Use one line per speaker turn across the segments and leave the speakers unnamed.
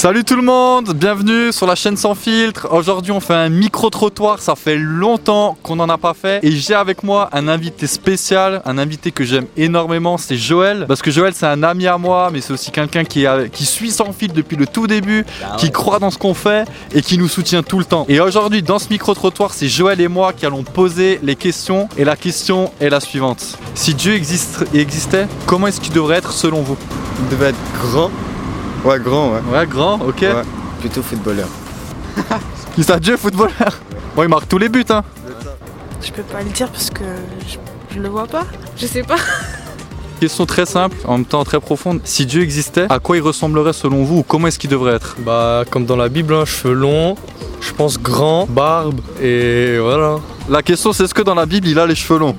Salut tout le monde, bienvenue sur la chaîne sans filtre. Aujourd'hui on fait un micro-trottoir, ça fait longtemps qu'on n'en a pas fait. Et j'ai avec moi un invité spécial, un invité que j'aime énormément, c'est Joël. Parce que Joël c'est un ami à moi, mais c'est aussi quelqu'un qui, suit sans filtre depuis le tout début, qui croit dans ce qu'on fait et qui nous soutient tout le temps. Et aujourd'hui dans ce micro-trottoir, c'est Joël et moi qui allons poser les questions. Et la question est la suivante. Si Dieu existe, existait, comment est-ce qu'il devrait être selon vous?
Il devait être grand. Ouais, grand, ouais.
Ouais, grand, ok.
Ouais. Plutôt footballeur.
Il ça Dieu footballeur Bon il marque tous les buts hein
Je peux pas le dire parce que je, je le vois pas. Je sais pas.
Question très simple, en même temps très profonde. Si Dieu existait, à quoi il ressemblerait selon vous? Ou comment est-ce qu'il devrait être?
Bah, comme dans la Bible, hein, cheveux longs, je pense grand, barbe, et voilà.
La question c'est est-ce que dans la Bible il a les cheveux longs?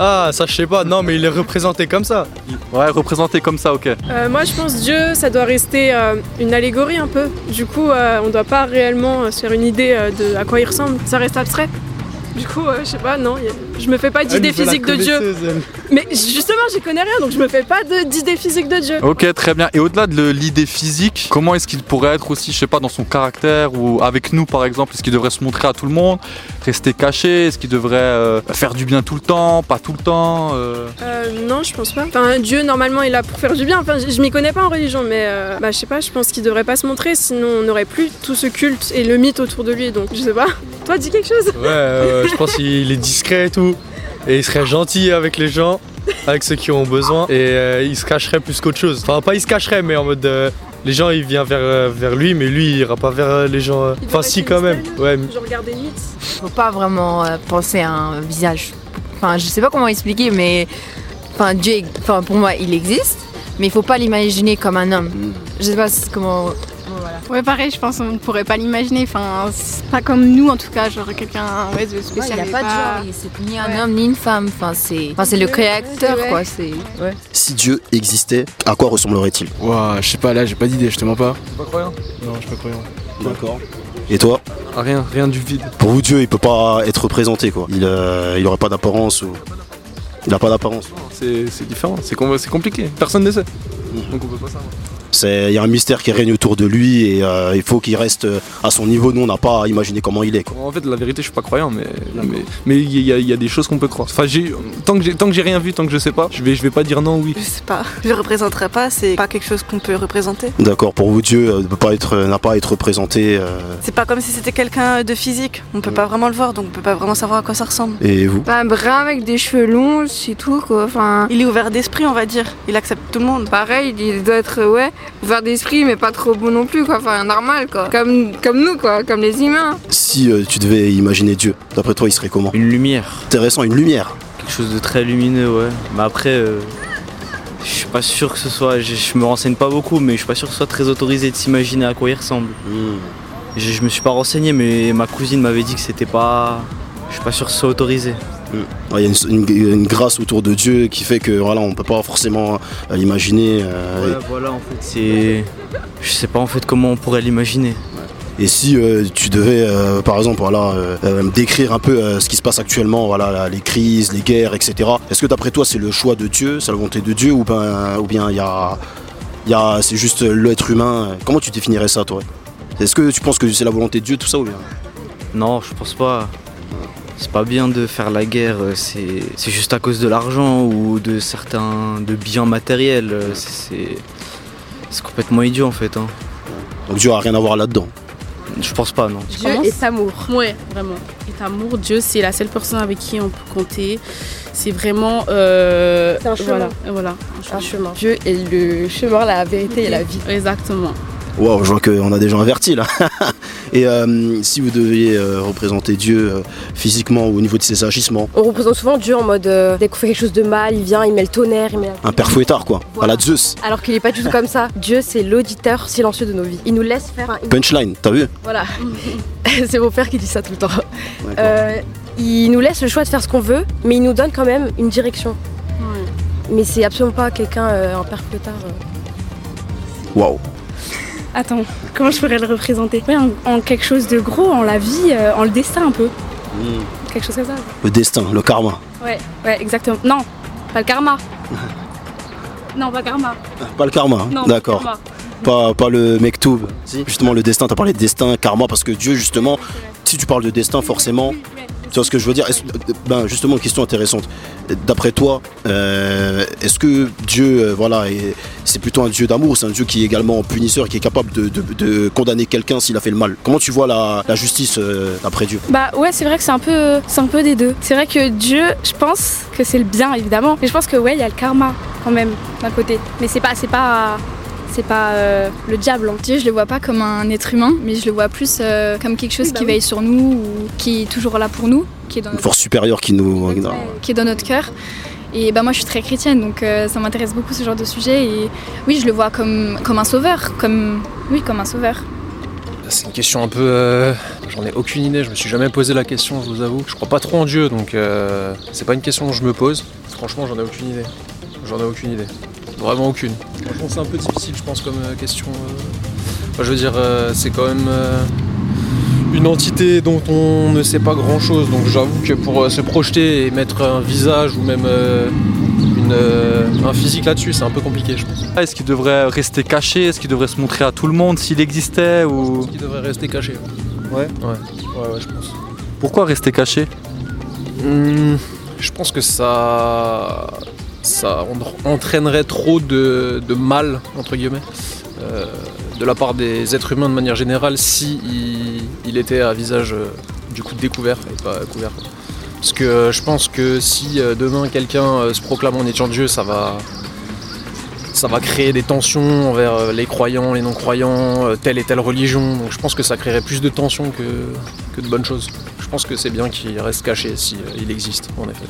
Ah, ça je sais pas, non, mais il est représenté comme ça.
Ouais, représenté comme ça, ok.
Euh, moi, je pense Dieu, ça doit rester euh, une allégorie un peu. Du coup, euh, on doit pas réellement euh, se faire une idée euh, de à quoi il ressemble. Ça reste abstrait. Du coup, euh, je sais pas, non, a- je me fais pas d'idée physique de Dieu. Mais justement, j'y connais rien, donc je me fais pas d'idée physique de Dieu.
Ok, très bien. Et au-delà de l'idée physique, comment est-ce qu'il pourrait être aussi, je sais pas, dans son caractère ou avec nous par exemple? Est-ce qu'il devrait se montrer à tout le monde Rester caché? Est-ce qu'il devrait euh, faire du bien tout le temps Pas tout le temps euh,
Euh, non, je pense pas. Enfin, Dieu, normalement, il est là pour faire du bien. Enfin, je, je m'y connais pas en religion, mais euh, bah, je sais pas, je pense qu'il devrait pas se montrer, sinon on n'aurait plus tout ce culte et le mythe autour de lui, donc je sais pas. Toi, dis quelque chose
Ouais, euh, je pense qu'il est discret et tout. Et il serait gentil avec les gens, avec ceux qui ont besoin. Et euh, il se cacherait plus qu'autre chose. Enfin, pas il se cacherait, mais en mode. euh, les gens ils viennent vers, euh, vers lui, mais lui il ira pas vers euh, les gens. euh. Enfin, si quand même. Ouais,
Je
faut pas vraiment euh, penser à un visage. Enfin, je sais pas comment expliquer, mais enfin, Dieu, enfin, pour moi, il existe, mais il faut pas l'imaginer comme un homme. Je sais pas comment. Voilà.
Ouais, pareil, je pense qu'on ne pourrait pas l'imaginer. Enfin, c'est pas comme nous en tout cas, genre quelqu'un ouais, de
Ouais,
spécial.
il n'y a pas de genre, c'est ni un
Ouais.
homme ni une femme. Enfin, c'est, enfin, c'est le créateur,
Ouais.
quoi. C'est, ouais.
Si Dieu existait, à quoi ressemblerait-il?
Ouah, je sais pas, là, j'ai pas d'idée, je te mens pas.
pas croyant.
Non, je suis pas croyant.
D'accord. Et toi?
Rien, rien du vide.
Pour vous, Dieu, il peut pas être représenté, quoi. Il, euh, il aurait pas d'apparence ou. Il a pas d'apparence.
C'est c'est différent, c'est compliqué. Personne ne sait. Donc on peut pas savoir.
C'est, il y a un mystère qui règne autour de lui et euh, il faut qu'il reste à son niveau. Nous, on n'a pas à imaginer comment il est, quoi.
En fait, la vérité, je suis pas croyant, mais mais mais il y, a- il y a des choses qu'on peut croire. Enfin, j'ai tant que j'ai tant que j'ai rien vu, tant que je sais pas, je vais je vais pas dire non ou oui.
Je sais pas, je le représenterai pas, c'est pas quelque chose qu'on peut représenter.
D'accord. Pour vous, Dieu euh, ne peut pas être, n'a pas à être représenté. euh,
C'est pas comme si c'était quelqu'un de physique, on peut pas vraiment le voir, donc on peut pas vraiment savoir à quoi ça ressemble.
et vous?
Bah, brun avec des cheveux longs, c'est tout quoi. Enfin,
Il est ouvert d'esprit, on va dire, il accepte tout le monde.
pareil, il doit être, ouais, ouvert d'esprit, mais pas trop beau non plus quoi. Enfin, normal quoi. Comme, comme nous quoi, comme les humains.
Si euh, tu devais imaginer Dieu, d'après toi, il serait comment?
Une lumière,
Intéressant, une lumière.
quelque chose de très lumineux, ouais. Mais après, euh, je suis pas sûr que ce soit. Je, je me renseigne pas beaucoup, mais je suis pas sûr que ce soit très autorisé de s'imaginer à quoi il ressemble. Je, je me suis pas renseigné, mais ma cousine m'avait dit que c'était pas. Je suis pas sûr que ce soit autorisé.
Il y a une, une- une grâce autour de Dieu qui fait que voilà, on peut pas forcément euh, l'imaginer. euh,
Ouais, voilà, en fait, c'est. Je sais pas en fait comment on pourrait l'imaginer.
Et si euh, tu devais, euh, par exemple, voilà, euh, euh, décrire un peu euh, ce qui se passe actuellement, voilà, les crises, les guerres, etc. Est-ce que d'après toi, c'est le choix de Dieu, c'est la volonté de Dieu, ou ben, ou bien il y a, il y a, c'est juste l'être humain Comment tu définirais ça, toi? Est-ce que tu penses que c'est la volonté de Dieu, tout ça, ou bien?
Non, je pense pas. C'est pas bien de faire la guerre, euh, c'est c'est juste à cause de l'argent ou de certains de biens matériels. euh, c'est- complètement idiot en fait. hein.
Donc Dieu a rien à voir là-dedans.
Je pense pas, non.
Dieu est amour. Ouais, vraiment. Est amour. Dieu, c'est la seule personne avec qui on peut compter. C'est vraiment. Euh,
C'est un chemin.
Voilà, voilà.
Un chemin. Dieu est le chemin, la vérité et la vie.
Exactement.
Waouh, je vois qu'on a des gens avertis là. Et euh, si vous deviez euh, représenter Dieu euh, physiquement ou au niveau de ses agissements,
On représente souvent Dieu en mode euh, dès qu'on fait quelque chose de mal, il vient, il met le tonnerre, il met
un père fouettard quoi, à la Zeus.
Alors qu'il est pas du tout comme ça. Dieu, c'est l'auditeur silencieux de nos vies. Il nous laisse faire. un-
Punchline, t'as vu?
Voilà. c'est mon père qui dit ça tout le temps. Euh, il nous laisse le choix de faire ce qu'on veut, mais il nous donne quand même une direction. Mais c'est absolument pas quelqu'un, euh, un père fouettard.
Waouh.
Attends, comment je pourrais le représenter? Ouais, en, en quelque chose de gros, en la vie, euh, en le destin un peu. Quelque chose comme ça.
Le destin, le karma.
Ouais, ouais, exactement. Non, pas le karma. non, pas karma.
Pas le karma, hein
le
d'accord. Pas, pas le mektoub. Justement, le destin, tu as parlé de destin, karma, parce que Dieu, justement, si tu parles de destin, forcément, tu vois ce que je veux dire? Ben, Justement, une question intéressante. D'après toi, euh, est-ce que Dieu, euh, voilà, est- c'est plutôt un Dieu d'amour, c'est un Dieu qui est également punisseur, qui est capable de, de- de condamner quelqu'un s'il a fait le mal? Comment tu vois la, la justice euh, d'après Dieu?
Bah ouais, c'est vrai que c'est un peu, c'est un peu des deux. C'est vrai que Dieu, je pense que c'est le bien évidemment, mais je pense que ouais, il y a le karma quand même d'un côté. Mais c'est pas, c'est pas, c'est pas euh, le diable.
Dieu, je le vois pas comme un être humain, mais je le vois plus euh, comme quelque chose
Oui, bah
qui
oui.
veille sur nous ou qui est toujours là pour nous, qui est dans
Une
notre,
force supérieure qui nous.
qui est dans notre cœur. Et bah moi, je suis très chrétienne, donc euh, ça m'intéresse beaucoup ce genre de sujet. Et oui, je le vois comme, comme un sauveur, comme oui, comme un sauveur.
C'est une question un peu. euh, J'en ai aucune idée, je me suis jamais posé la question, je vous avoue. Je crois pas trop en Dieu, donc euh, c'est pas une question que je me pose. Franchement, j'en ai aucune idée. J'en ai aucune idée. Vraiment aucune. Franchement, c'est un peu difficile, je pense, comme euh, question. euh. Je veux dire, euh, c'est quand même une entité dont on ne sait pas grand chose, donc j'avoue que pour se projeter et mettre un visage ou même une, un physique là-dessus, c'est un peu compliqué, je pense.
Est-ce qu'il devrait rester caché? Est-ce qu'il devrait se montrer à tout le monde s'il existait ou...
Il devrait rester caché.
Ouais.
Ouais, ouais, ouais, je pense.
Pourquoi rester caché?
Hmm, je pense que ça, ça en- entraînerait trop de, mal, entre guillemets, euh, de la part des êtres humains de manière générale si il, était à visage euh, du coup découvert et pas couvert. Parce que je pense que si euh, demain quelqu'un se proclame en étant Dieu, ça va, ça va créer des tensions envers les croyants, les non-croyants, telle et telle religion. Donc je pense que ça créerait plus de tensions que, que de bonnes choses. Je pense que c'est bien qu'il reste caché si euh, il existe, en effet.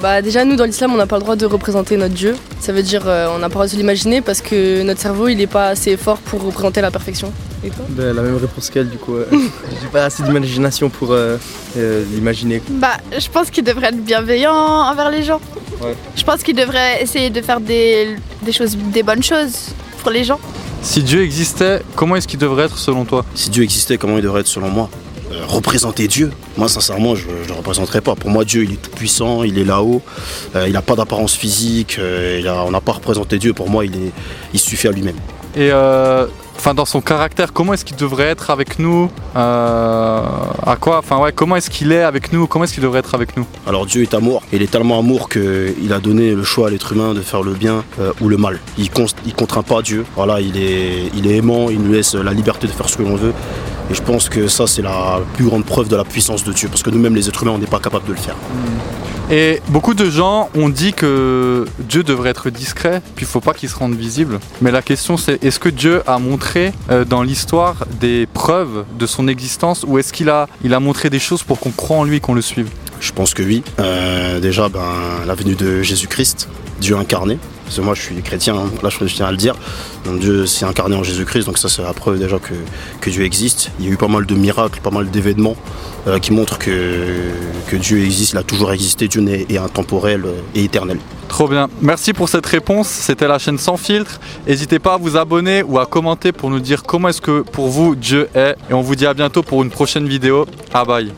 Bah déjà nous dans l'islam on n'a pas le droit de représenter notre Dieu. Ça veut dire euh, on n'a pas le droit de l'imaginer parce que notre cerveau il est pas assez fort pour représenter la perfection. Et toi
Ben, la même réponse qu'elle, du coup. euh, J'ai pas assez d'imagination pour euh, euh, l'imaginer.
Bah, je pense qu'il devrait être bienveillant envers les gens.
Ouais.
Je pense qu'il devrait essayer de faire des, des choses, des bonnes choses pour les gens.
Si Dieu existait, comment est-ce qu'il devrait être selon toi?
Si Dieu existait, comment il devrait être selon moi? Euh, Représenter Dieu Moi, sincèrement, je ne le représenterais pas. Pour moi, Dieu, il est tout puissant, il est là-haut, euh, il n'a pas d'apparence physique, euh, il a- on n'a pas représenté Dieu. Pour moi, il, est, il suffit à lui-même.
Et enfin dans son caractère, comment est-ce qu'il devrait être avec nous À quoi Enfin ouais, comment est-ce qu'il est avec nous Comment est-ce qu'il devrait être avec nous?
Alors Dieu est amour, il est tellement amour qu'il a donné le choix à l'être humain de faire le bien ou le mal. Il ne contraint pas Dieu, voilà, il est, il est aimant, il nous laisse la liberté de faire ce que l'on veut. Et je pense que ça c'est la plus grande preuve de la puissance de Dieu, parce que nous-mêmes les êtres humains on n'est pas capable de le faire.
Et beaucoup de gens ont dit que Dieu devrait être discret, puis il faut pas qu'il se rende visible. Mais la question c'est est-ce que Dieu a montré euh, dans l'histoire des preuves de son existence ou est-ce qu'il a, il a montré des choses pour qu'on croie en lui, qu'on le suive?
Je pense que oui. Euh, déjà, ben, la venue de Jésus-Christ, Dieu incarné. Parce que moi, je suis chrétien, hein, là, je tiens à le dire. Donc, Dieu s'est incarné en Jésus-Christ, donc ça, c'est la preuve déjà que, Dieu existe. Il y a eu pas mal de miracles, pas mal d'événements euh, qui montrent que, Dieu existe, il a toujours existé. Dieu est intemporel euh, et éternel.
Trop bien. Merci pour cette réponse. C'était la chaîne Sans filtre. N'hésitez pas à vous abonner ou à commenter pour nous dire comment est-ce que pour vous Dieu est. Et on vous dit à bientôt pour une prochaine vidéo. Ah bye.